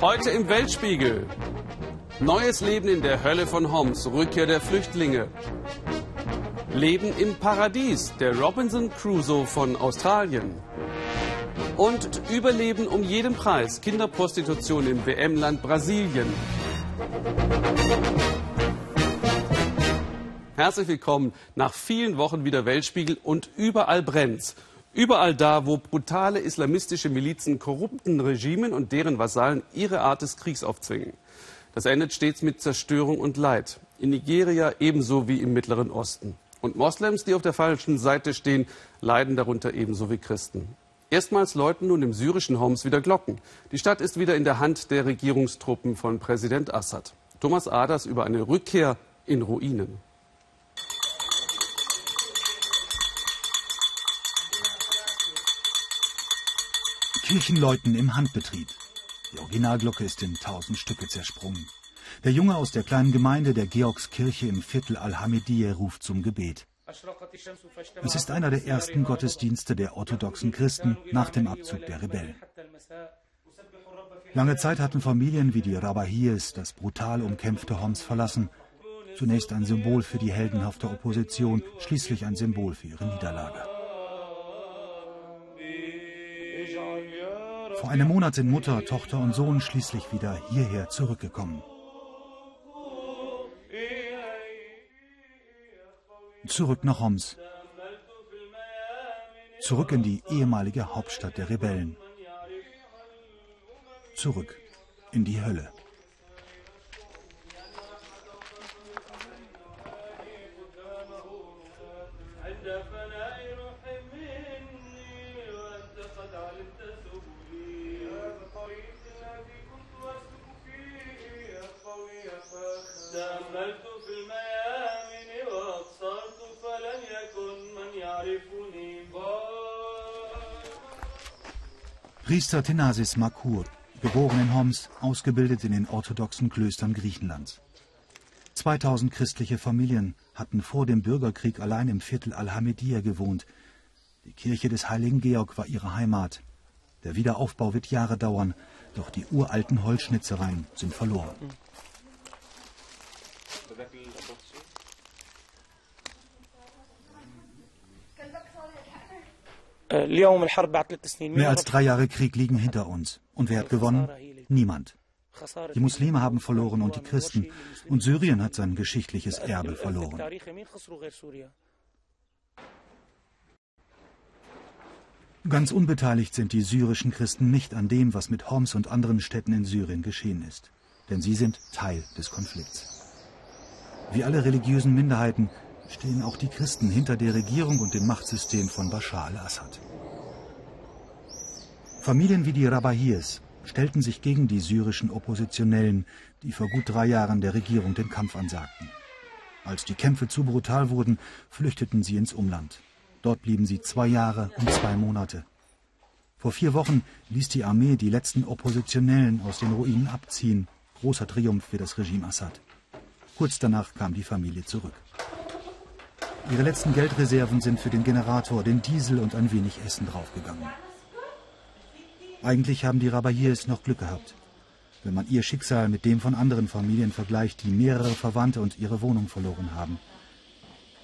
Heute im Weltspiegel. Neues Leben in der Hölle von Homs, Rückkehr der Flüchtlinge. Leben im Paradies, der Robinson Crusoe von Australien. Und Überleben um jeden Preis, Kinderprostitution im WM-Land Brasilien. Herzlich willkommen nach vielen Wochen wieder Weltspiegel und überall brennt's. Überall da, wo brutale islamistische Milizen korrupten Regimen und deren Vasallen ihre Art des Kriegs aufzwingen. Das endet stets mit Zerstörung und Leid. In Nigeria ebenso wie im Mittleren Osten. Und Moslems, die auf der falschen Seite stehen, leiden darunter ebenso wie Christen. Erstmals läuten nun im syrischen Homs wieder Glocken. Die Stadt ist wieder in der Hand der Regierungstruppen von Präsident Assad. Thomas Aders über eine Rückkehr in Ruinen. Kirchenläuten im Handbetrieb. Die Originalglocke ist in tausend Stücke zersprungen. Der Junge aus der kleinen Gemeinde der Georgskirche im Viertel Al-Hamidiyeh ruft zum Gebet. Es ist einer der ersten Gottesdienste der orthodoxen Christen nach dem Abzug der Rebellen. Lange Zeit hatten Familien wie die Rabahiyes das brutal umkämpfte Homs verlassen. Zunächst ein Symbol für die heldenhafte Opposition, schließlich ein Symbol für ihre Niederlage. Vor einem Monat sind Mutter, Tochter und Sohn schließlich wieder hierher zurückgekommen. Zurück nach Homs. Zurück in die ehemalige Hauptstadt der Rebellen. Zurück in die Hölle. Priester Tenasis Makur, geboren in Homs, ausgebildet in den orthodoxen Klöstern Griechenlands. 2000 christliche Familien hatten vor dem Bürgerkrieg allein im Viertel Al-Hamidiyeh gewohnt. Die Kirche des heiligen Georg war ihre Heimat. Der Wiederaufbau wird Jahre dauern, doch die uralten Holzschnitzereien sind verloren. Mehr als drei Jahre Krieg liegen hinter uns. Und wer hat gewonnen? Niemand. Die Muslime haben verloren und die Christen. Und Syrien hat sein geschichtliches Erbe verloren. Ganz unbeteiligt sind die syrischen Christen nicht an dem, was mit Homs und anderen Städten in Syrien geschehen ist. Denn sie sind Teil des Konflikts. Wie alle religiösen Minderheiten stehen auch die Christen hinter der Regierung und dem Machtsystem von Bashar al-Assad. Familien wie die Rabahis stellten sich gegen die syrischen Oppositionellen, die vor gut drei Jahren der Regierung den Kampf ansagten. Als die Kämpfe zu brutal wurden, flüchteten sie ins Umland. Dort blieben sie zwei Jahre und zwei Monate. Vor vier Wochen ließ die Armee die letzten Oppositionellen aus den Ruinen abziehen. Großer Triumph für das Regime Assad. Kurz danach kam die Familie zurück. Ihre letzten Geldreserven sind für den Generator, den Diesel und ein wenig Essen draufgegangen. Eigentlich haben die Rabahirs noch Glück gehabt. Wenn man ihr Schicksal mit dem von anderen Familien vergleicht, die mehrere Verwandte und ihre Wohnung verloren haben.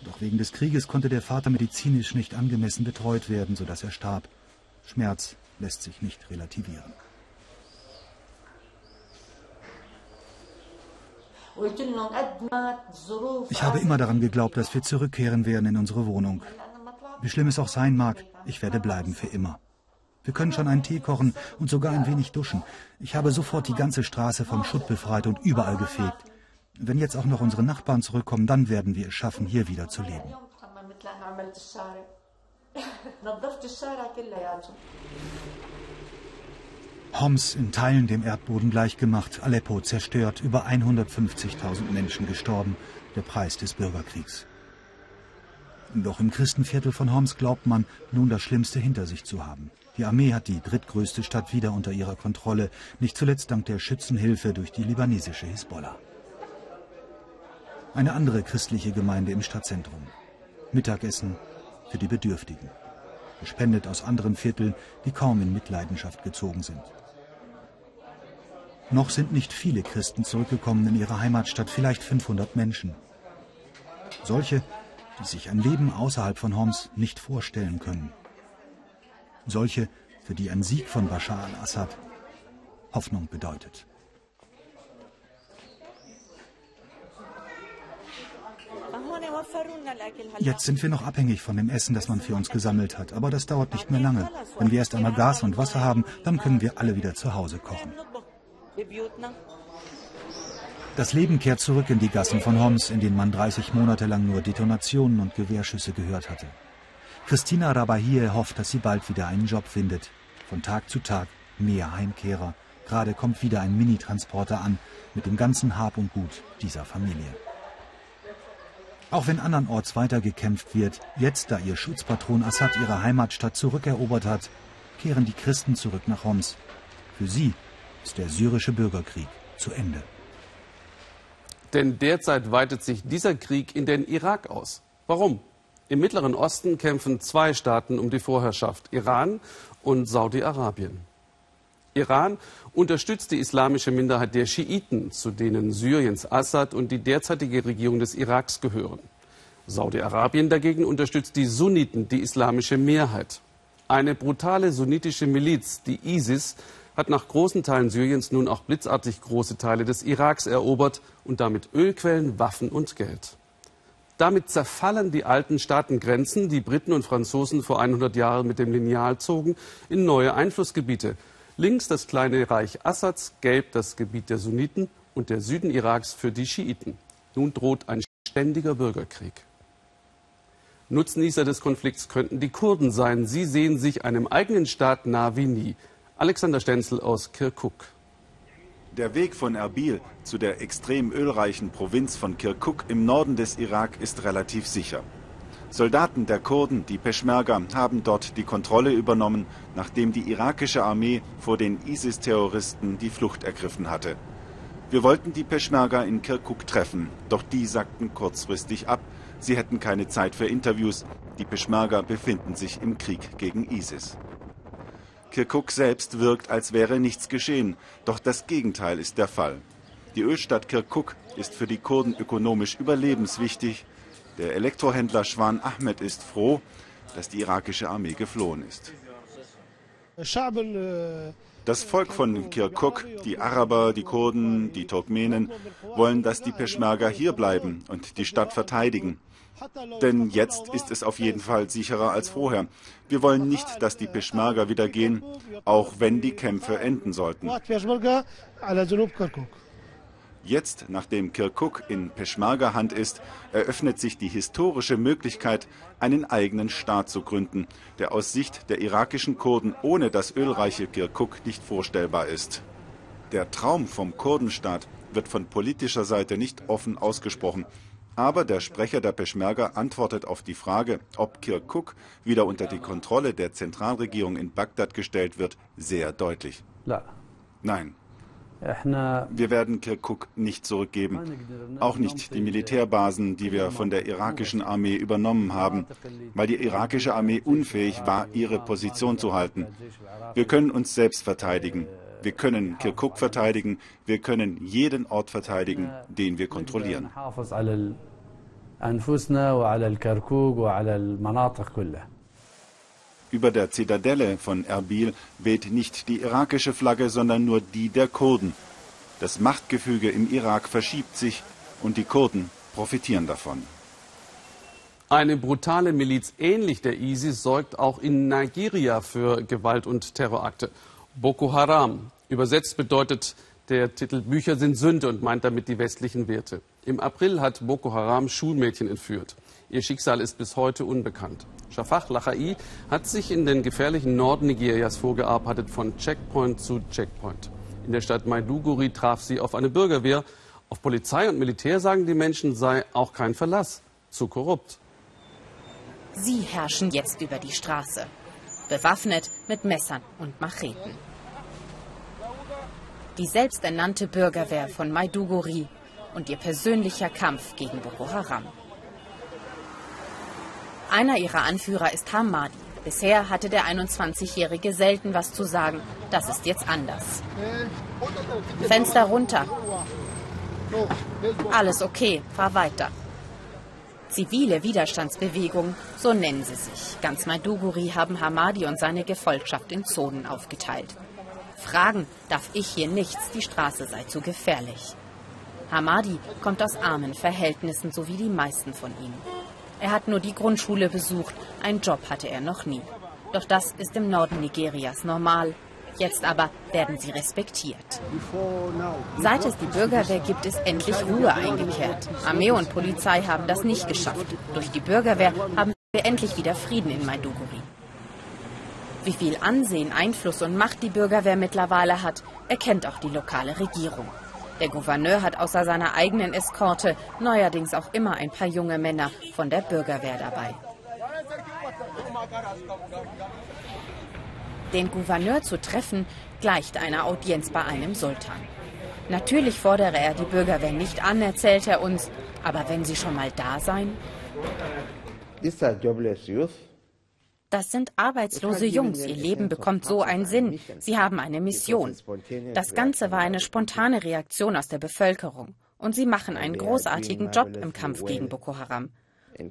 Doch wegen des Krieges konnte der Vater medizinisch nicht angemessen betreut werden, sodass er starb. Schmerz lässt sich nicht relativieren. Ich habe immer daran geglaubt, dass wir zurückkehren werden in unsere Wohnung. Wie schlimm es auch sein mag, ich werde bleiben für immer. Wir können schon einen Tee kochen und sogar ein wenig duschen. Ich habe sofort die ganze Straße vom Schutt befreit und überall gefegt. Wenn jetzt auch noch unsere Nachbarn zurückkommen, dann werden wir es schaffen, hier wieder zu leben. Homs in Teilen dem Erdboden gleichgemacht, Aleppo zerstört, über 150.000 Menschen gestorben, der Preis des Bürgerkriegs. Doch im Christenviertel von Homs glaubt man, nun das Schlimmste hinter sich zu haben. Die Armee hat die drittgrößte Stadt wieder unter ihrer Kontrolle, nicht zuletzt dank der Schützenhilfe durch die libanesische Hisbollah. Eine andere christliche Gemeinde im Stadtzentrum. Mittagessen für die Bedürftigen. Gespendet aus anderen Vierteln, die kaum in Mitleidenschaft gezogen sind. Noch sind nicht viele Christen zurückgekommen in ihre Heimatstadt, vielleicht 500 Menschen. Solche, die sich ein Leben außerhalb von Homs nicht vorstellen können. Solche, für die ein Sieg von Bashar al-Assad Hoffnung bedeutet. Jetzt sind wir noch abhängig von dem Essen, das man für uns gesammelt hat. Aber das dauert nicht mehr lange. Wenn wir erst einmal Gas und Wasser haben, dann können wir alle wieder zu Hause kochen. Das Leben kehrt zurück in die Gassen von Homs, in denen man 30 Monate lang nur Detonationen und Gewehrschüsse gehört hatte. Christina Rabahie hofft, dass sie bald wieder einen Job findet. Von Tag zu Tag mehr Heimkehrer. Gerade kommt wieder ein Minitransporter an mit dem ganzen Hab und Gut dieser Familie. Auch wenn andernorts weiter gekämpft wird, jetzt da ihr Schutzpatron Assad ihre Heimatstadt zurückerobert hat, kehren die Christen zurück nach Homs. Für sie ist der syrische Bürgerkrieg zu Ende. Denn derzeit weitet sich dieser Krieg in den Irak aus. Warum? Im Mittleren Osten kämpfen zwei Staaten um die Vorherrschaft, Iran und Saudi-Arabien. Iran unterstützt die islamische Minderheit der Schiiten, zu denen Syriens Assad und die derzeitige Regierung des Iraks gehören. Saudi-Arabien dagegen unterstützt die Sunniten, die islamische Mehrheit. Eine brutale sunnitische Miliz, die ISIS, hat nach großen Teilen Syriens nun auch blitzartig große Teile des Iraks erobert und damit Ölquellen, Waffen und Geld. Damit zerfallen die alten Staatengrenzen, die Briten und Franzosen vor 100 Jahren mit dem Lineal zogen, in neue Einflussgebiete. Links das kleine Reich Assads, gelb das Gebiet der Sunniten und der Süden Iraks für die Schiiten. Nun droht ein ständiger Bürgerkrieg. Nutznießer des Konflikts könnten die Kurden sein. Sie sehen sich einem eigenen Staat nah wie nie. Alexander Stenzel aus Kirkuk. Der Weg von Erbil zu der extrem ölreichen Provinz von Kirkuk im Norden des Irak ist relativ sicher. Soldaten der Kurden, die Peschmerga, haben dort die Kontrolle übernommen, nachdem die irakische Armee vor den ISIS-Terroristen die Flucht ergriffen hatte. Wir wollten die Peschmerga in Kirkuk treffen, doch die sagten kurzfristig ab. Sie hätten keine Zeit für Interviews. Die Peschmerga befinden sich im Krieg gegen ISIS. Kirkuk selbst wirkt, als wäre nichts geschehen, doch das Gegenteil ist der Fall. Die Ölstadt Kirkuk ist für die Kurden ökonomisch überlebenswichtig, der Elektrohändler Schwan Ahmed ist froh, dass die irakische Armee geflohen ist. Das Volk von Kirkuk, die Araber, die Kurden, die Turkmenen, wollen, dass die Peschmerga hier bleiben und die Stadt verteidigen. Denn jetzt ist es auf jeden Fall sicherer als vorher. Wir wollen nicht, dass die Peschmerga wieder gehen, auch wenn die Kämpfe enden sollten. Jetzt, nachdem Kirkuk in Peschmerga-Hand ist, eröffnet sich die historische Möglichkeit, einen eigenen Staat zu gründen, der aus Sicht der irakischen Kurden ohne das ölreiche Kirkuk nicht vorstellbar ist. Der Traum vom Kurdenstaat wird von politischer Seite nicht offen ausgesprochen, aber der Sprecher der Peschmerga antwortet auf die Frage, ob Kirkuk wieder unter die Kontrolle der Zentralregierung in Bagdad gestellt wird, sehr deutlich. Nein, wir werden Kirkuk nicht zurückgeben, auch nicht die Militärbasen, die wir von der irakischen Armee übernommen haben, weil die irakische Armee unfähig war, ihre Position zu halten. Wir können uns selbst verteidigen. Wir können Kirkuk verteidigen. Wir können jeden Ort verteidigen, den wir kontrollieren. Über der Zitadelle von Erbil weht nicht die irakische Flagge, sondern nur die der Kurden. Das Machtgefüge im Irak verschiebt sich und die Kurden profitieren davon. Eine brutale Miliz ähnlich der ISIS sorgt auch in Nigeria für Gewalt und Terrorakte. Boko Haram. Übersetzt bedeutet der Titel Bücher sind Sünde und meint damit die westlichen Werte. Im April hat Boko Haram Schulmädchen entführt. Ihr Schicksal ist bis heute unbekannt. Shafak Lachai hat sich in den gefährlichen Norden Nigerias vorgearbeitet, von Checkpoint zu Checkpoint. In der Stadt Maiduguri traf sie auf eine Bürgerwehr. Auf Polizei und Militär sagen die Menschen, sei auch kein Verlass. Zu korrupt. Sie herrschen jetzt über die Straße. Bewaffnet mit Messern und Macheten. Die selbsternannte Bürgerwehr von Maiduguri und ihr persönlicher Kampf gegen Boko Haram. Einer ihrer Anführer ist Hamadi, Bisher hatte der 21-Jährige selten was zu sagen. Das ist jetzt anders. Fenster runter. Alles okay, fahr weiter. Zivile Widerstandsbewegung, so nennen sie sich. Ganz Maiduguri haben Hamadi und seine Gefolgschaft in Zonen aufgeteilt. Fragen darf ich hier nichts, die Straße sei zu gefährlich. Hamadi kommt aus armen Verhältnissen, so wie die meisten von ihnen. Er hat nur die Grundschule besucht, einen Job hatte er noch nie. Doch das ist im Norden Nigerias normal. Jetzt aber werden sie respektiert. Seit es die Bürgerwehr gibt, ist endlich Ruhe eingekehrt. Armee und Polizei haben das nicht geschafft. Durch die Bürgerwehr haben wir endlich wieder Frieden in Maiduguri. Wie viel Ansehen, Einfluss und Macht die Bürgerwehr mittlerweile hat, erkennt auch die lokale Regierung. Der Gouverneur hat außer seiner eigenen Eskorte neuerdings auch immer ein paar junge Männer von der Bürgerwehr dabei. Den Gouverneur zu treffen, gleicht einer Audienz bei einem Sultan. Natürlich fordere er die Bürgerwehr nicht an, erzählt er uns, aber wenn sie schon mal da seien. Das sind arbeitslose Jungs. Ihr Leben bekommt so einen Sinn. Sie haben eine Mission. Das Ganze war eine spontane Reaktion aus der Bevölkerung. Und sie machen einen großartigen Job im Kampf gegen Boko Haram.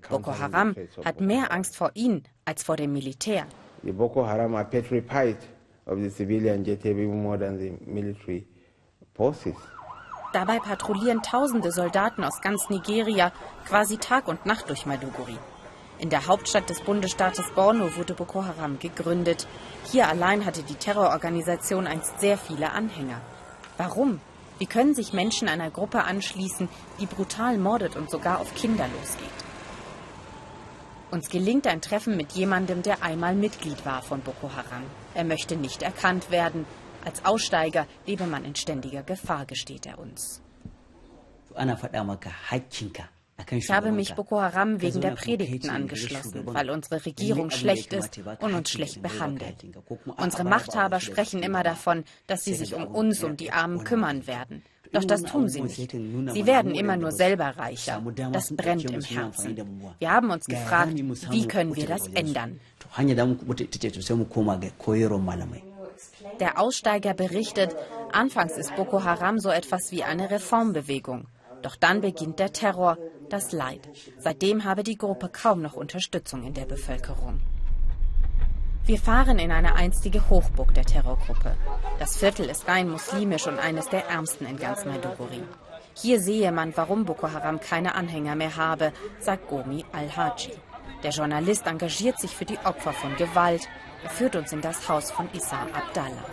Boko Haram hat mehr Angst vor ihnen als vor dem Militär. The Boko Haram are petrified of the civilian jet even more than the military forces. Dabei patrouillieren tausende Soldaten aus ganz Nigeria quasi Tag und Nacht durch Maiduguri. In der Hauptstadt des Bundesstaates Borno wurde Boko Haram gegründet. Hier allein hatte die Terrororganisation einst sehr viele Anhänger. Warum? Wie können sich Menschen einer Gruppe anschließen, die brutal mordet und sogar auf Kinder losgeht? Uns gelingt ein Treffen mit jemandem, der einmal Mitglied war von Boko Haram. Er möchte nicht erkannt werden. Als Aussteiger lebe man in ständiger Gefahr, gesteht er uns. Ich habe mich Boko Haram wegen der Predigten angeschlossen, weil unsere Regierung schlecht ist und uns schlecht behandelt. Unsere Machthaber sprechen immer davon, dass sie sich um uns, um die Armen kümmern werden. Doch das tun sie nicht. Sie werden immer nur selber reicher. Das brennt im Herzen. Wir haben uns gefragt, wie können wir das ändern? Der Aussteiger berichtet, anfangs ist Boko Haram so etwas wie eine Reformbewegung. Doch dann beginnt der Terror, das Leid. Seitdem habe die Gruppe kaum noch Unterstützung in der Bevölkerung. Wir fahren in eine einstige Hochburg der Terrorgruppe. Das Viertel ist rein muslimisch und eines der ärmsten in ganz Maiduguri. Hier sehe man, warum Boko Haram keine Anhänger mehr habe, sagt Gomi Al-Haji. Der Journalist engagiert sich für die Opfer von Gewalt. Er führt uns in das Haus von Issa Abdallah.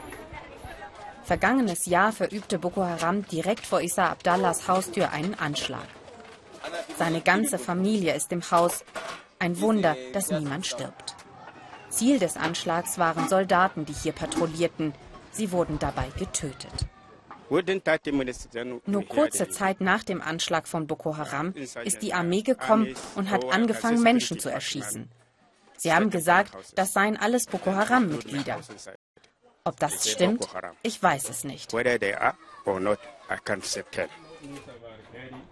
Vergangenes Jahr verübte Boko Haram direkt vor Issa Abdallahs Haustür einen Anschlag. Seine ganze Familie ist im Haus. Ein Wunder, dass niemand stirbt. Ziel des Anschlags waren Soldaten, die hier patrouillierten. Sie wurden dabei getötet. Nur kurze Zeit nach dem Anschlag von Boko Haram ist die Armee gekommen und hat angefangen, Menschen zu erschießen. Sie haben gesagt, das seien alles Boko Haram-Mitglieder. Ob das stimmt, ich weiß es nicht.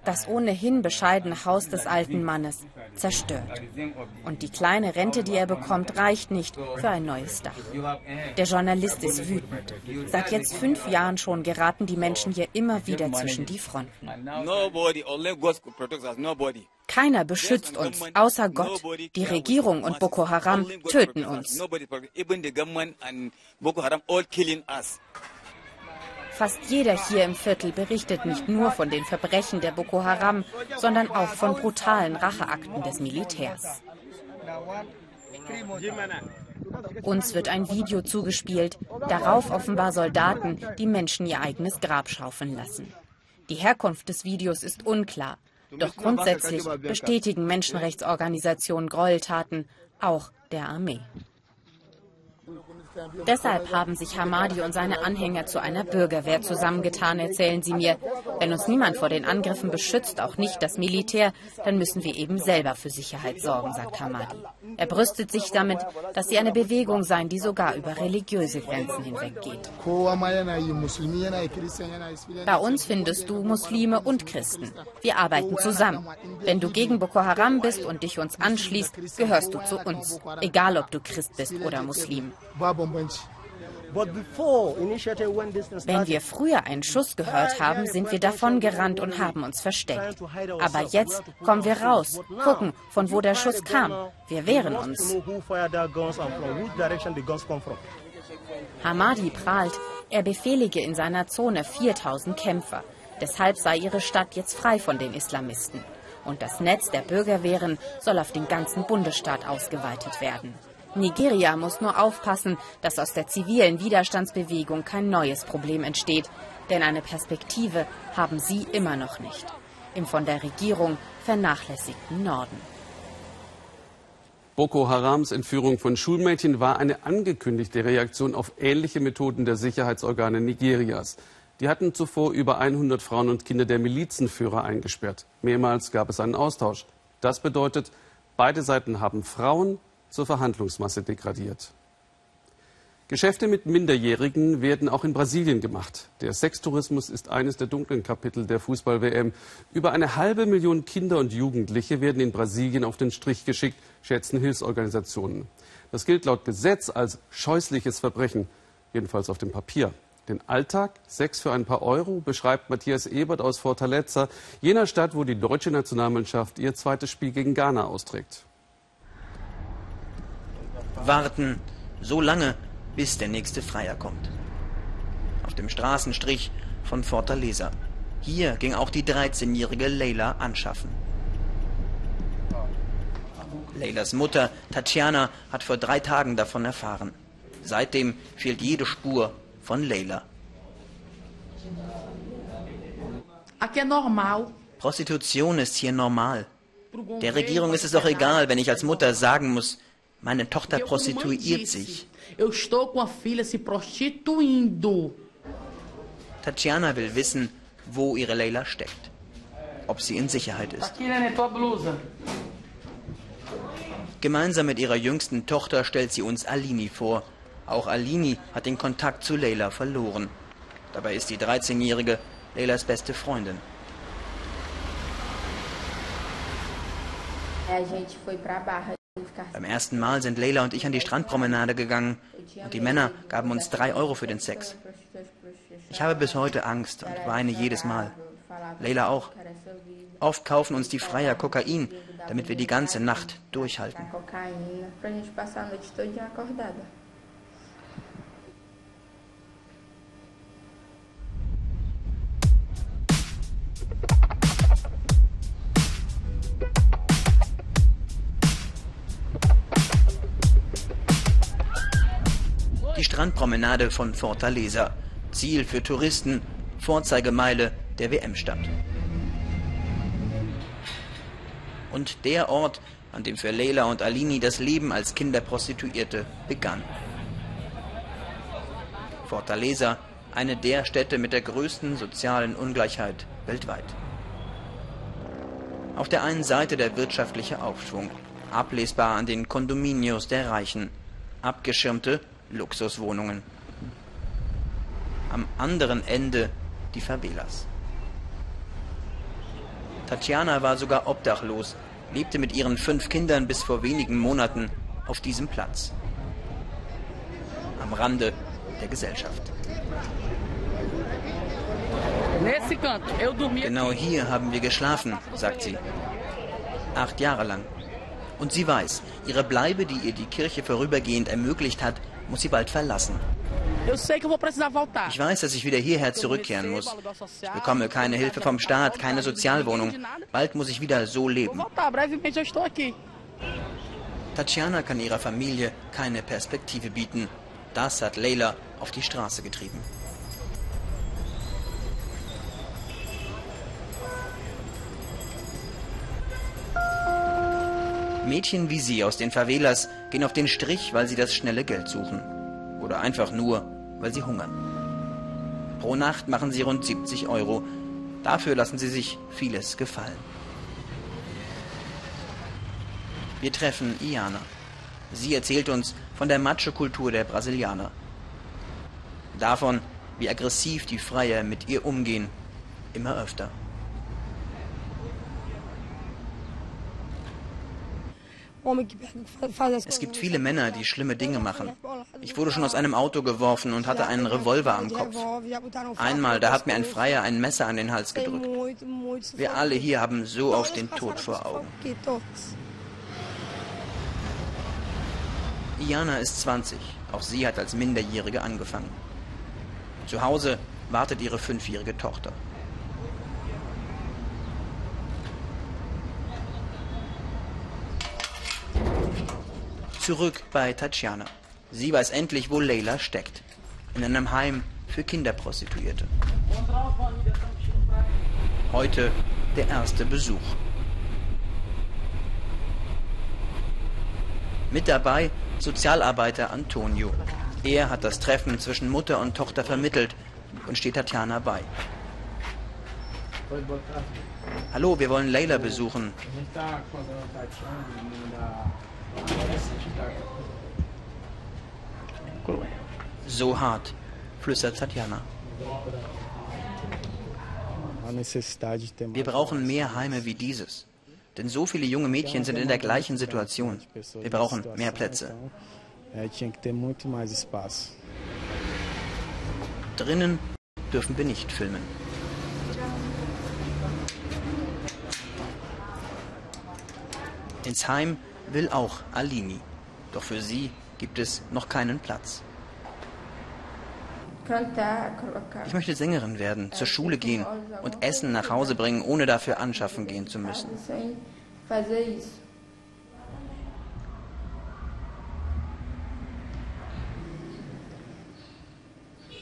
Das ohnehin bescheidene Haus des alten Mannes zerstört. Und die kleine Rente, die er bekommt, reicht nicht für ein neues Dach. Der Journalist ist wütend. Seit jetzt fünf Jahren schon geraten die Menschen hier immer wieder zwischen die Fronten. Keiner beschützt uns, außer Gott. Die Regierung und Boko Haram töten uns. Fast jeder hier im Viertel berichtet nicht nur von den Verbrechen der Boko Haram, sondern auch von brutalen Racheakten des Militärs. Uns wird ein Video zugespielt, darauf offenbar Soldaten, die Menschen ihr eigenes Grab schaufeln lassen. Die Herkunft des Videos ist unklar, doch grundsätzlich bestätigen Menschenrechtsorganisationen Gräueltaten, auch der Armee. Deshalb haben sich Hamadi und seine Anhänger zu einer Bürgerwehr zusammengetan, erzählen sie mir. Wenn uns niemand vor den Angriffen beschützt, auch nicht das Militär, dann müssen wir eben selber für Sicherheit sorgen, sagt Hamadi. Er brüstet sich damit, dass sie eine Bewegung seien, die sogar über religiöse Grenzen hinweggeht. Bei uns findest du Muslime und Christen. Wir arbeiten zusammen. Wenn du gegen Boko Haram bist und dich uns anschließt, gehörst du zu uns. Egal, ob du Christ bist oder Muslim. Wenn wir früher einen Schuss gehört haben, sind wir davon gerannt und haben uns versteckt. Aber jetzt kommen wir raus, gucken, von wo der Schuss kam. Wir wehren uns. Hamadi prahlt, er befehlige in seiner Zone 4000 Kämpfer. Deshalb sei ihre Stadt jetzt frei von den Islamisten. Und das Netz der Bürgerwehren soll auf den ganzen Bundesstaat ausgeweitet werden. Nigeria muss nur aufpassen, dass aus der zivilen Widerstandsbewegung kein neues Problem entsteht. Denn eine Perspektive haben sie immer noch nicht. Im von der Regierung vernachlässigten Norden. Boko Harams Entführung von Schulmädchen war eine angekündigte Reaktion auf ähnliche Methoden der Sicherheitsorgane Nigerias. Die hatten zuvor über 100 Frauen und Kinder der Milizenführer eingesperrt. Mehrmals gab es einen Austausch. Das bedeutet, beide Seiten haben Frauen zur Verhandlungsmasse degradiert. Geschäfte mit Minderjährigen werden auch in Brasilien gemacht. Der Sextourismus ist eines der dunklen Kapitel der Fußball-WM. Über eine halbe Million Kinder und Jugendliche werden in Brasilien auf den Strich geschickt, schätzen Hilfsorganisationen. Das gilt laut Gesetz als scheußliches Verbrechen, jedenfalls auf dem Papier. Den Alltag, Sex für ein paar Euro, beschreibt Matthias Ebert aus Fortaleza, jener Stadt, wo die deutsche Nationalmannschaft ihr zweites Spiel gegen Ghana austrägt. Warten, so lange, bis der nächste Freier kommt. Auf dem Straßenstrich von Fortaleza. Hier ging auch die 13-jährige Leila anschaffen. Leilas Mutter, Tatjana, hat vor drei Tagen davon erfahren. Seitdem fehlt jede Spur von Leila. Prostitution ist hier normal. Der Regierung ist es doch egal, wenn ich als Mutter sagen muss, meine Tochter prostituiert sich. Tatjana will wissen, wo ihre Leila steckt. Ob sie in Sicherheit ist. Gemeinsam mit ihrer jüngsten Tochter stellt sie uns Alini vor, auch Alini hat den Kontakt zu Leila verloren. Dabei ist die 13-Jährige Leilas beste Freundin. Beim ersten Mal sind Leila und ich an die Strandpromenade gegangen und die Männer gaben uns drei Euro für den Sex. Ich habe bis heute Angst und weine jedes Mal. Leila auch. Oft kaufen uns die Freier Kokain, damit wir die ganze Nacht durchhalten. Strandpromenade von Fortaleza. Ziel für Touristen, Vorzeigemeile der WM-Stadt. Und der Ort, an dem für Leila und Alini das Leben als Kinderprostituierte begann. Fortaleza, eine der Städte mit der größten sozialen Ungleichheit weltweit. Auf der einen Seite der wirtschaftliche Aufschwung, ablesbar an den Kondominios der Reichen, abgeschirmte Luxuswohnungen. Am anderen Ende die Favelas. Tatjana war sogar obdachlos, lebte mit ihren fünf Kindern bis vor wenigen Monaten auf diesem Platz. Am Rande der Gesellschaft. Genau hier haben wir geschlafen, sagt sie. Acht Jahre lang. Und sie weiß, ihre Bleibe, die ihr die Kirche vorübergehend ermöglicht hat, muss sie bald verlassen. Ich weiß, dass ich wieder hierher zurückkehren muss. Ich bekomme keine Hilfe vom Staat, keine Sozialwohnung. Bald muss ich wieder so leben. Tatjana kann ihrer Familie keine Perspektive bieten. Das hat Leila auf die Straße getrieben. Mädchen wie sie aus den Favelas gehen auf den Strich, weil sie das schnelle Geld suchen. oder einfach nur, weil sie hungern. Pro Nacht machen sie rund 70 Euro. Dafür lassen sie sich vieles gefallen. Wir treffen Iana. Sie erzählt uns von der Macho-Kultur der Brasilianer. Davon, wie aggressiv die Freier mit ihr umgehen, immer öfter. Es gibt viele Männer, die schlimme Dinge machen. Ich wurde schon aus einem Auto geworfen und hatte einen Revolver am Kopf. Einmal, da hat mir ein Freier ein Messer an den Hals gedrückt. Wir alle hier haben so auf den Tod vor Augen. Iana ist 20. Auch sie hat als Minderjährige angefangen. Zu Hause wartet ihre fünfjährige Tochter. Zurück bei Tatjana. Sie weiß endlich, wo Leila steckt. In einem Heim für Kinderprostituierte. Heute der erste Besuch. Mit dabei Sozialarbeiter Antonio. Er hat das Treffen zwischen Mutter und Tochter vermittelt und steht Tatjana bei. Hallo, wir wollen Leila besuchen. So hart, flüstert Tatjana. Wir brauchen mehr Heime wie dieses. Denn so viele junge Mädchen sind in der gleichen Situation. Wir brauchen mehr Plätze. Drinnen dürfen wir nicht filmen. Ins Heim will auch Alini. Doch für sie gibt es noch keinen Platz. Ich möchte Sängerin werden, zur Schule gehen und Essen nach Hause bringen, ohne dafür anschaffen gehen zu müssen.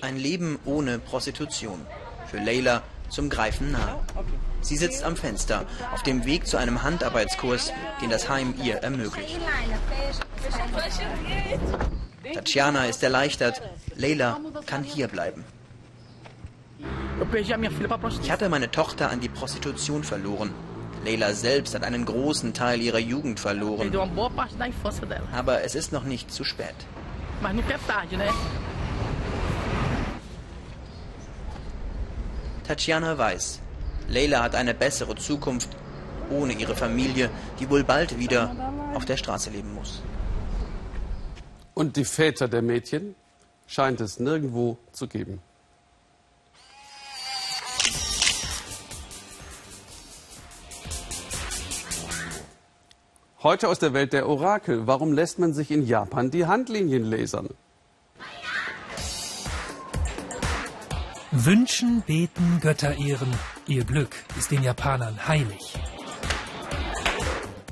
Ein Leben ohne Prostitution. Für Leila zum Greifen nahe. Sie sitzt am Fenster, auf dem Weg zu einem Handarbeitskurs, den das Heim ihr ermöglicht. Tatjana ist erleichtert. Leila kann hier bleiben. Ich hatte meine Tochter an die Prostitution verloren. Leila selbst hat einen großen Teil ihrer Jugend verloren. Aber es ist noch nicht zu spät. Tatjana weiß, Leila hat eine bessere Zukunft ohne ihre Familie, die wohl bald wieder auf der Straße leben muss. Und die Väter der Mädchen scheint es nirgendwo zu geben. Heute aus der Welt der Orakel. Warum lässt man sich in Japan die Handlinien lasern? Wünschen, beten, Götter ehren. Ihr Glück ist den Japanern heilig.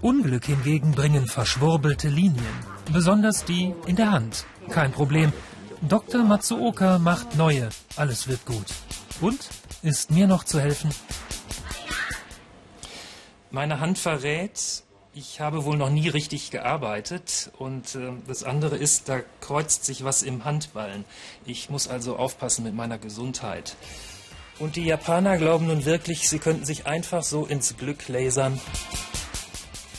Unglück hingegen bringen verschwurbelte Linien, besonders die in der Hand. Kein Problem. Dr. Matsuoka macht neue. Alles wird gut. Und ist mir noch zu helfen? Meine Hand verrät, ich habe wohl noch nie richtig gearbeitet und äh, das andere ist, da kreuzt sich was im Handballen. Ich muss also aufpassen mit meiner Gesundheit. Und die Japaner glauben nun wirklich, sie könnten sich einfach so ins Glück lasern.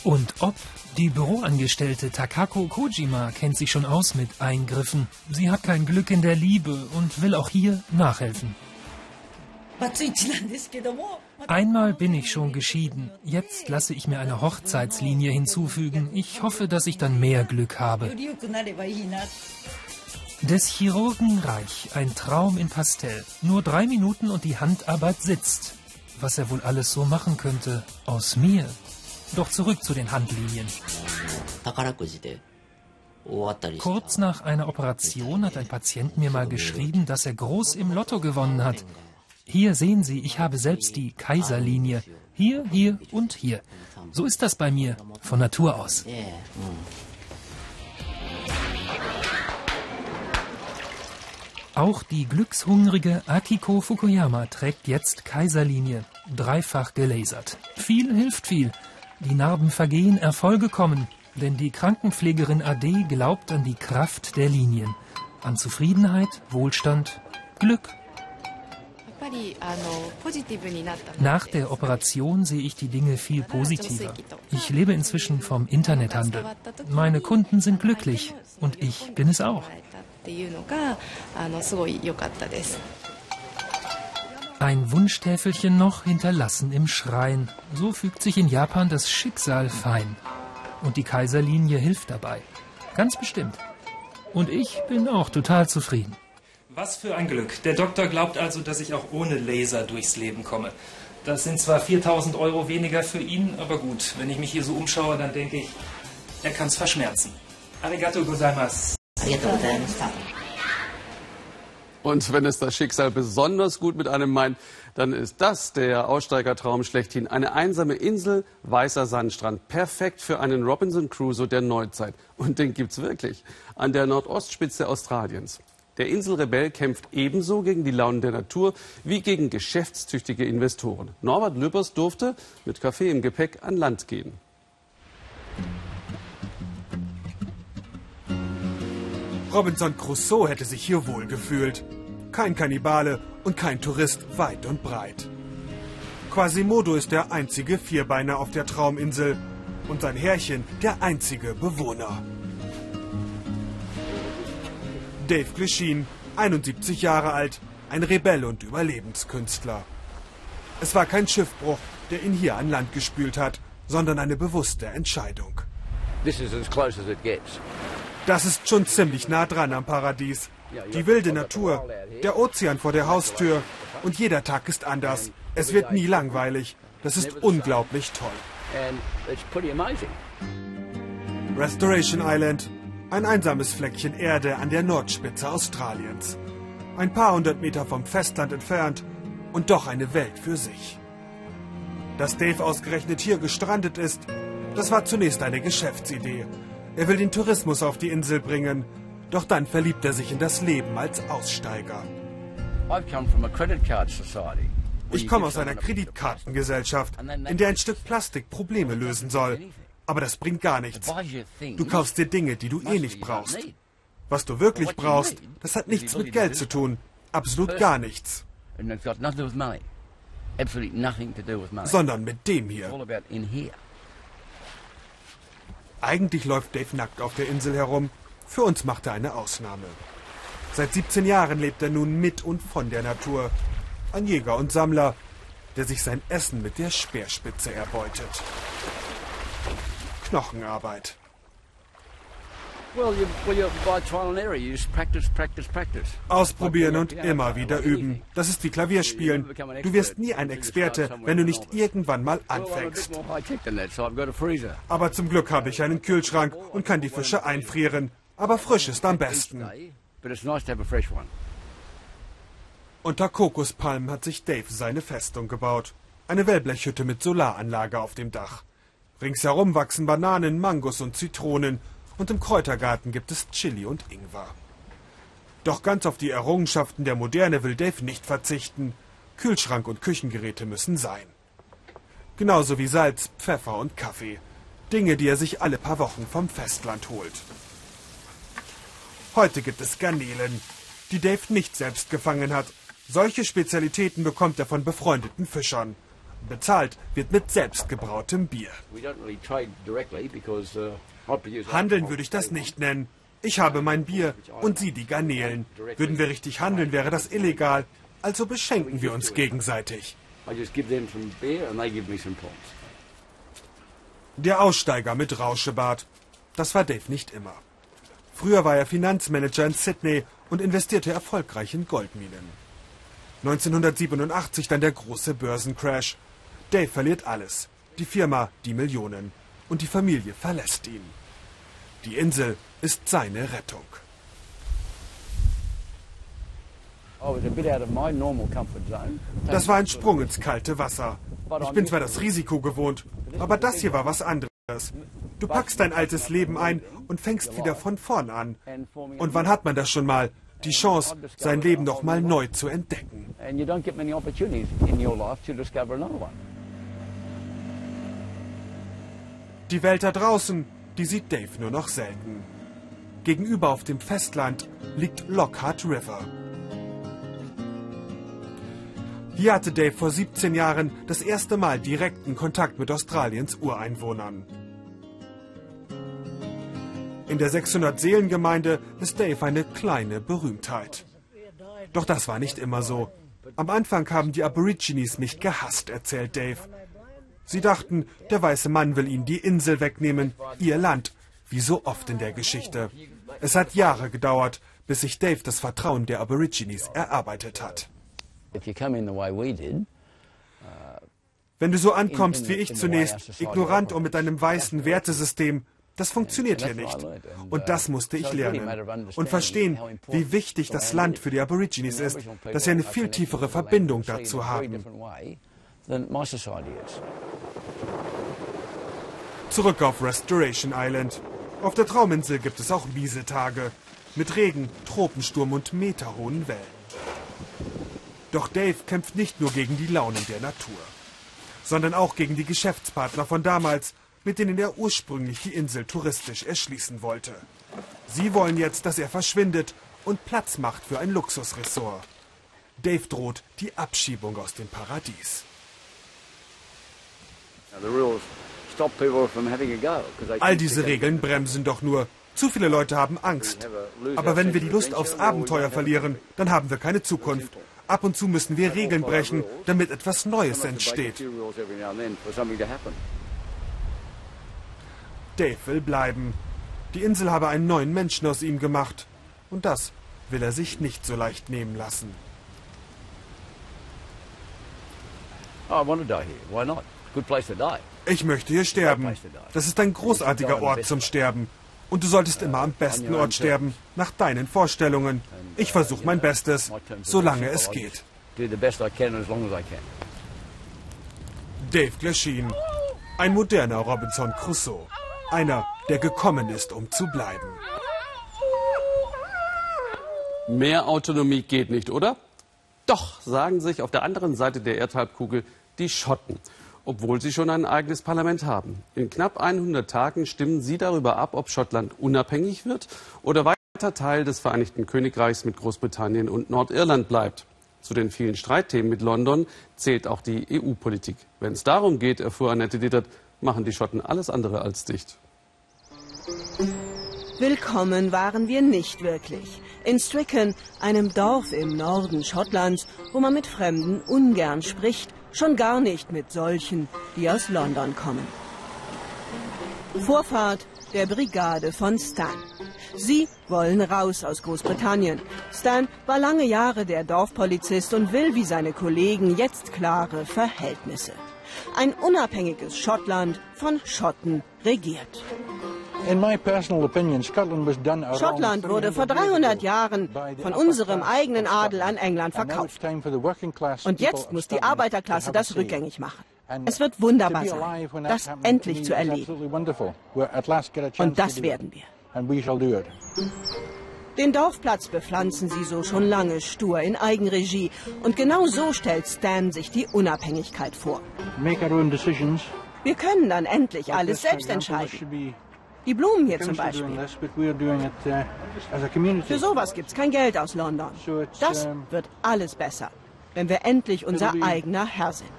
Und ob die Büroangestellte Takako Kojima kennt sich schon aus mit Eingriffen. Sie hat kein Glück in der Liebe und will auch hier nachhelfen. Einmal bin ich schon geschieden. Jetzt lasse ich mir eine Hochzeitslinie hinzufügen. Ich hoffe, dass ich dann mehr Glück habe. Des Chirurgen Reich, ein Traum in Pastell. Nur drei Minuten und die Handarbeit sitzt. Was er wohl alles so machen könnte. Aus mir. Doch zurück zu den Handlinien. Kurz nach einer Operation hat ein Patient mir mal geschrieben, dass er groß im Lotto gewonnen hat. Hier sehen Sie, ich habe selbst die Kaiserlinie. Hier, hier und hier. So ist das bei mir, von Natur aus. Auch die glückshungrige Akiko Fukuyama trägt jetzt Kaiserlinie, dreifach gelasert. Viel hilft viel. Die Narben vergehen, Erfolge kommen, denn die Krankenpflegerin Ade glaubt an die Kraft der Linien. An Zufriedenheit, Wohlstand, Glück. Nach der Operation sehe ich die Dinge viel positiver. Ich lebe inzwischen vom Internethandel. Meine Kunden sind glücklich und ich bin es auch. Ein Wunschtäfelchen noch hinterlassen im Schrein. So fügt sich in Japan das Schicksal fein. Und die Kaiserlinie hilft dabei. Ganz bestimmt. Und ich bin auch total zufrieden. Was für ein Glück. Der Doktor glaubt also, dass ich auch ohne Laser durchs Leben komme. Das sind zwar 4000 Euro weniger für ihn, aber gut, wenn ich mich hier so umschaue, dann denke ich, er kann es verschmerzen. Arigato gozaimasu. Und wenn es das Schicksal besonders gut mit einem meint, dann ist das der Aussteigertraum schlechthin. Eine einsame Insel, weißer Sandstrand, perfekt für einen Robinson Crusoe der Neuzeit. Und den gibt's wirklich an der Nordostspitze Australiens. Der Inselrebell kämpft ebenso gegen die Launen der Natur wie gegen geschäftstüchtige Investoren. Norbert Lübbers durfte mit Kaffee im Gepäck an Land gehen. Robinson Crusoe hätte sich hier wohl gefühlt. Kein Kannibale und kein Tourist weit und breit. Quasimodo ist der einzige Vierbeiner auf der Trauminsel und sein Herrchen der einzige Bewohner. Dave Glishin, 71 Jahre alt, ein Rebell und Überlebenskünstler. Es war kein Schiffbruch, der ihn hier an Land gespült hat, sondern eine bewusste Entscheidung. Das ist schon ziemlich nah dran am Paradies. Die wilde Natur, der Ozean vor der Haustür und jeder Tag ist anders. Es wird nie langweilig. Das ist unglaublich toll. Restoration Island, ein einsames Fleckchen Erde an der Nordspitze Australiens. Ein paar hundert Meter vom Festland entfernt und doch eine Welt für sich. Dass Dave ausgerechnet hier gestrandet ist, das war zunächst eine Geschäftsidee. Er will den Tourismus auf die Insel bringen, doch dann verliebt er sich in das Leben als Aussteiger. Ich komme aus einer Kreditkartengesellschaft, in der ein Stück Plastik Probleme lösen soll. Aber das bringt gar nichts. Du kaufst dir Dinge, die du eh nicht brauchst. Was du wirklich brauchst, das hat nichts mit Geld zu tun. Absolut gar nichts. Sondern mit dem hier. Eigentlich läuft Dave nackt auf der Insel herum. Für uns macht er eine Ausnahme. Seit 17 Jahren lebt er nun mit und von der Natur. Ein Jäger und Sammler, der sich sein Essen mit der Speerspitze erbeutet. Knochenarbeit. Ausprobieren und immer wieder üben. Das ist wie Klavierspielen. Du wirst nie ein Experte, wenn du nicht irgendwann mal anfängst. Aber zum Glück habe ich einen Kühlschrank und kann die Fische einfrieren. Aber frisch ist am besten. Unter Kokospalmen hat sich Dave seine Festung gebaut. Eine Wellblechhütte mit Solaranlage auf dem Dach. Ringsherum wachsen Bananen, Mangos und Zitronen und im Kräutergarten gibt es Chili und Ingwer. Doch ganz auf die Errungenschaften der Moderne will Dave nicht verzichten. Kühlschrank und Küchengeräte müssen sein. Genauso wie Salz, Pfeffer und Kaffee. Dinge, die er sich alle paar Wochen vom Festland holt. Heute gibt es Garnelen, die Dave nicht selbst gefangen hat. Solche Spezialitäten bekommt er von befreundeten Fischern. Bezahlt wird mit selbstgebrautem Bier. Handeln würde ich das nicht nennen. Ich habe mein Bier und Sie die Garnelen. Würden wir richtig handeln, wäre das illegal. Also beschenken wir uns gegenseitig. Der Aussteiger mit Rauschebart. Das war Dave nicht immer. Früher war er Finanzmanager in Sydney und investierte erfolgreich in Goldminen. 1987 dann der große Börsencrash. Dave verliert alles. Die Firma, die Millionen. Und die Familie verlässt ihn. Die Insel ist seine Rettung. Das war ein Sprung ins kalte Wasser. Ich bin zwar das Risiko gewohnt, aber das hier war was anderes. Du packst dein altes Leben ein und fängst wieder von vorn an. Und wann hat man das schon mal? Die Chance, sein Leben noch mal neu zu entdecken. Die Welt da draußen, die sieht Dave nur noch selten. gegenüber auf dem Festland liegt Lockhart River. Hier hatte Dave vor 17 Jahren das erste Mal direkten Kontakt mit Australiens Ureinwohnern. In der 600-Seelen-Gemeinde ist Dave eine kleine Berühmtheit. Doch das war nicht immer so. Am Anfang haben die Aborigines mich gehasst, erzählt Dave. Sie dachten, der weiße Mann will ihnen die Insel wegnehmen, ihr Land, wie so oft in der Geschichte. Es hat Jahre gedauert, bis sich Dave das Vertrauen der Aborigines erarbeitet hat. Wenn du so ankommst wie ich zunächst, ignorant und mit deinem weißen Wertesystem, das funktioniert hier nicht. Und das musste ich lernen. Und verstehen, wie wichtig das Land für die Aborigines ist, dass sie eine viel tiefere Verbindung dazu haben. Zurück auf Restoration Island. Auf der Trauminsel gibt es auch miese Tage. Mit Regen, Tropensturm und meterhohen Wellen. Doch Dave kämpft nicht nur gegen die Launen der Natur, sondern auch gegen die Geschäftspartner von damals, mit denen er ursprünglich die Insel touristisch erschließen wollte. Sie wollen jetzt, dass er verschwindet und Platz macht für ein Luxusressort. Dave droht die Abschiebung aus dem Paradies. All diese Regeln bremsen doch nur. Zu viele Leute haben Angst. Aber wenn wir die Lust aufs Abenteuer verlieren, dann haben wir keine Zukunft. Ab und zu müssen wir Regeln brechen, damit etwas Neues entsteht. Dave will bleiben. Die Insel habe einen neuen Menschen aus ihm gemacht. Und das will er sich nicht so leicht nehmen lassen. Ich möchte hier sterben. Das ist ein großartiger Ort zum Sterben. Und du solltest immer am besten Ort sterben, nach deinen Vorstellungen. Ich versuche mein Bestes, solange es geht. Dave Glasheen, ein moderner Robinson Crusoe. Einer, der gekommen ist, um zu bleiben. Mehr Autonomie geht nicht, oder? Doch, sagen sich auf der anderen Seite der Erdhalbkugel die Schotten obwohl sie schon ein eigenes Parlament haben. In knapp 100 Tagen stimmen sie darüber ab, ob Schottland unabhängig wird oder weiter Teil des Vereinigten Königreichs mit Großbritannien und Nordirland bleibt. Zu den vielen Streitthemen mit London zählt auch die EU-Politik. Wenn es darum geht, erfuhr Annette Dittert, machen die Schotten alles andere als dicht. Willkommen waren wir nicht wirklich. In Stricken, einem Dorf im Norden Schottlands, wo man mit Fremden ungern spricht Schon gar nicht mit solchen, die aus London kommen. Vorfahrt der Brigade von Stan. Sie wollen raus aus Großbritannien. Stan war lange Jahre der Dorfpolizist und will wie seine Kollegen jetzt klare Verhältnisse. Ein unabhängiges Schottland von Schotten regiert. Schottland wurde vor 300 Jahren von unserem eigenen Adel an England verkauft. Und jetzt muss die Arbeiterklasse das rückgängig machen. Es wird wunderbar sein, das endlich zu erleben. Und das werden wir. Den Dorfplatz bepflanzen sie so schon lange stur in Eigenregie. Und genau so stellt Stan sich die Unabhängigkeit vor. Wir können dann endlich alles selbst entscheiden. Die Blumen hier zum Beispiel. Uh, Für sowas gibt es kein Geld aus London. Das wird alles besser, wenn wir endlich unser eigener Herr sind.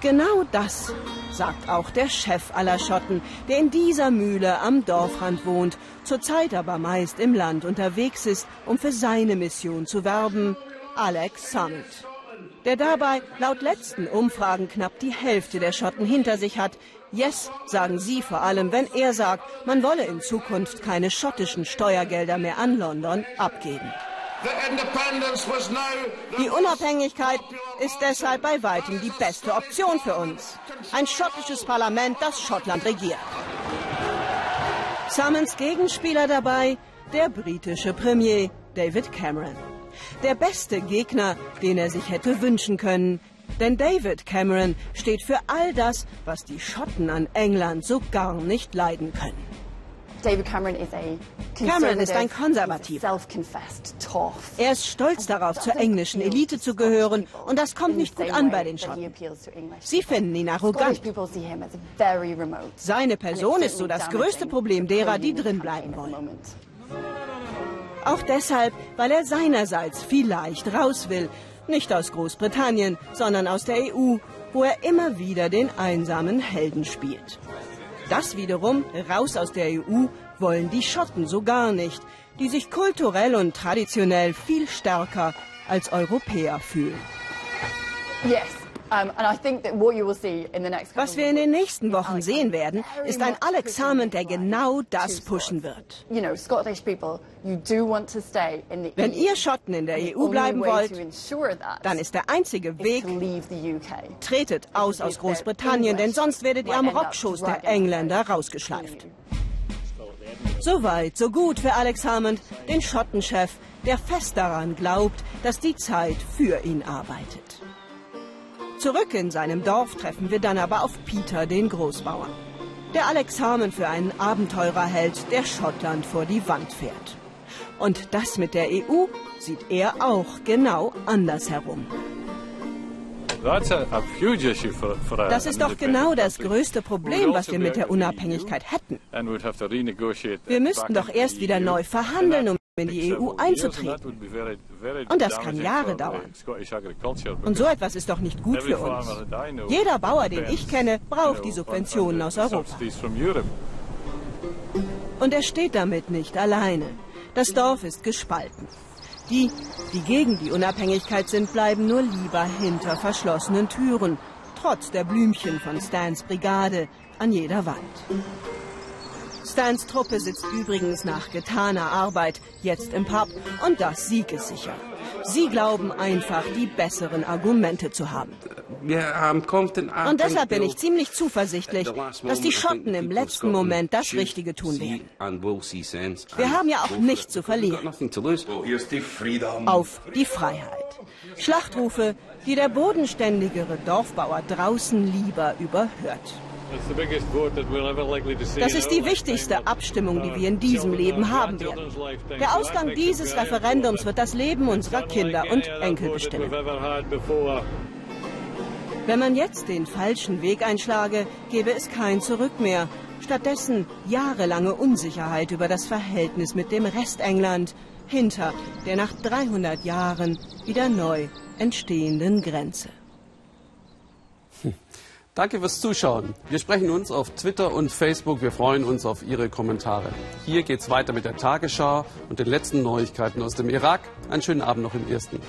Genau das sagt auch der Chef aller Schotten, der in dieser Mühle am Dorfrand wohnt, zurzeit aber meist im Land unterwegs ist, um für seine Mission zu werben, Alex Summit der dabei laut letzten Umfragen knapp die Hälfte der Schotten hinter sich hat. Yes, sagen sie vor allem, wenn er sagt, man wolle in Zukunft keine schottischen Steuergelder mehr an London abgeben. Die Unabhängigkeit ist deshalb bei weitem die beste Option für uns. Ein schottisches Parlament, das Schottland regiert. Summons Gegenspieler dabei, der britische Premier David Cameron. Der beste Gegner, den er sich hätte wünschen können. Denn David Cameron steht für all das, was die Schotten an England so gar nicht leiden können. Cameron ist ein Konservativer. Er ist stolz darauf, zur englischen Elite zu gehören und das kommt nicht gut an bei den Schotten. Sie finden ihn arrogant. Seine Person ist so das größte Problem derer, die drin bleiben wollen. Auch deshalb, weil er seinerseits vielleicht raus will. Nicht aus Großbritannien, sondern aus der EU, wo er immer wieder den einsamen Helden spielt. Das wiederum, raus aus der EU, wollen die Schotten so gar nicht, die sich kulturell und traditionell viel stärker als Europäer fühlen. Yes. Was wir in den nächsten Wochen sehen werden, ist ein Alex Salmond, der genau das pushen wird. Wenn ihr Schotten in der EU bleiben wollt, dann ist der einzige Weg, tretet aus aus Großbritannien, denn sonst werdet ihr am Rockschoß der Engländer rausgeschleift. So weit, so gut für Alex Hammond, den Schottenchef, der fest daran glaubt, dass die Zeit für ihn arbeitet. Zurück in seinem Dorf treffen wir dann aber auf Peter, den Großbauern. Der Alex Harmon für einen Abenteurer hält, der Schottland vor die Wand fährt. Und das mit der EU sieht er auch genau anders herum. Das ist doch genau das größte Problem, was wir mit der Unabhängigkeit hätten. Wir müssten doch erst wieder neu verhandeln, um in die EU einzutreten. Und das kann Jahre dauern. Und so etwas ist doch nicht gut für uns. Jeder Bauer, den ich kenne, braucht die Subventionen aus Europa. Und er steht damit nicht alleine. Das Dorf ist gespalten. Die, die gegen die Unabhängigkeit sind, bleiben nur lieber hinter verschlossenen Türen, trotz der Blümchen von Stans Brigade an jeder Wand. Stans Truppe sitzt übrigens nach getaner Arbeit jetzt im Pub und das siegessicher. Sie glauben einfach, die besseren Argumente zu haben. Und deshalb bin ich ziemlich zuversichtlich, dass die Schotten im letzten Moment das Richtige tun werden. Wir haben ja auch nichts zu verlieren. Auf die Freiheit. Schlachtrufe, die der bodenständigere Dorfbauer draußen lieber überhört. Das ist die wichtigste Abstimmung, die wir in diesem Leben haben werden. Der Ausgang dieses Referendums wird das Leben unserer Kinder und Enkel bestimmen. Wenn man jetzt den falschen Weg einschlage, gäbe es kein Zurück mehr. Stattdessen jahrelange Unsicherheit über das Verhältnis mit dem Rest England hinter der nach 300 Jahren wieder neu entstehenden Grenze. Danke fürs Zuschauen. Wir sprechen uns auf Twitter und Facebook. Wir freuen uns auf Ihre Kommentare. Hier geht's weiter mit der Tagesschau und den letzten Neuigkeiten aus dem Irak. Einen schönen Abend noch im Ersten.